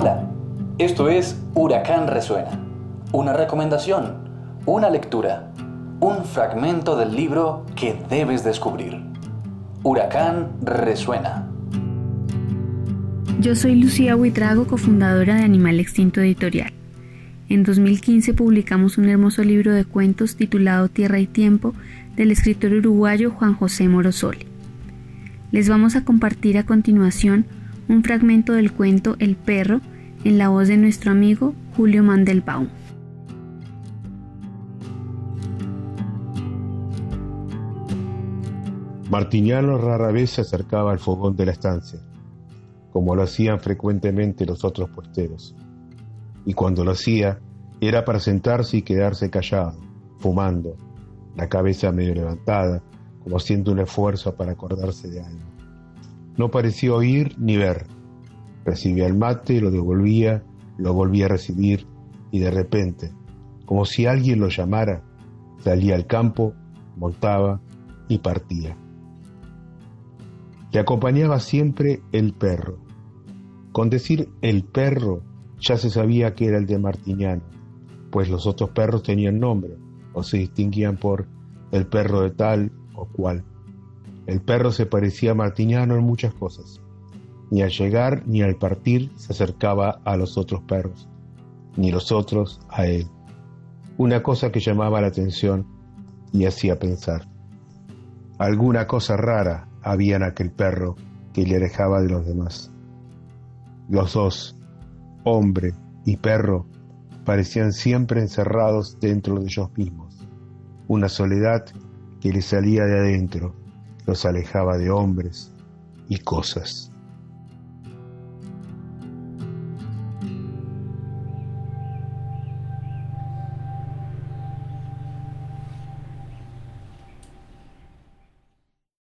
Hola, esto es Huracán Resuena, una recomendación, una lectura, un fragmento del libro que debes descubrir. Huracán Resuena. Yo soy Lucía Huitrago, cofundadora de Animal Extinto Editorial. En 2015 publicamos un hermoso libro de cuentos titulado Tierra y Tiempo del escritor uruguayo Juan José Morosoli. Les vamos a compartir a continuación un fragmento del cuento El perro en la voz de nuestro amigo Julio Mandelbaum. Martiniano rara vez se acercaba al fogón de la estancia, como lo hacían frecuentemente los otros puesteros. Y cuando lo hacía, era para sentarse y quedarse callado, fumando, la cabeza medio levantada, como haciendo un esfuerzo para acordarse de algo. No parecía oír ni ver. Recibía el mate, lo devolvía, lo volvía a recibir y de repente, como si alguien lo llamara, salía al campo, montaba y partía. Le acompañaba siempre el perro. Con decir el perro ya se sabía que era el de Martiniano, pues los otros perros tenían nombre o se distinguían por el perro de tal o cual. El perro se parecía a Martiniano en muchas cosas. Ni al llegar ni al partir se acercaba a los otros perros, ni los otros a él. Una cosa que llamaba la atención y hacía pensar. Alguna cosa rara había en aquel perro que le alejaba de los demás. Los dos, hombre y perro, parecían siempre encerrados dentro de ellos mismos. Una soledad que les salía de adentro los alejaba de hombres y cosas.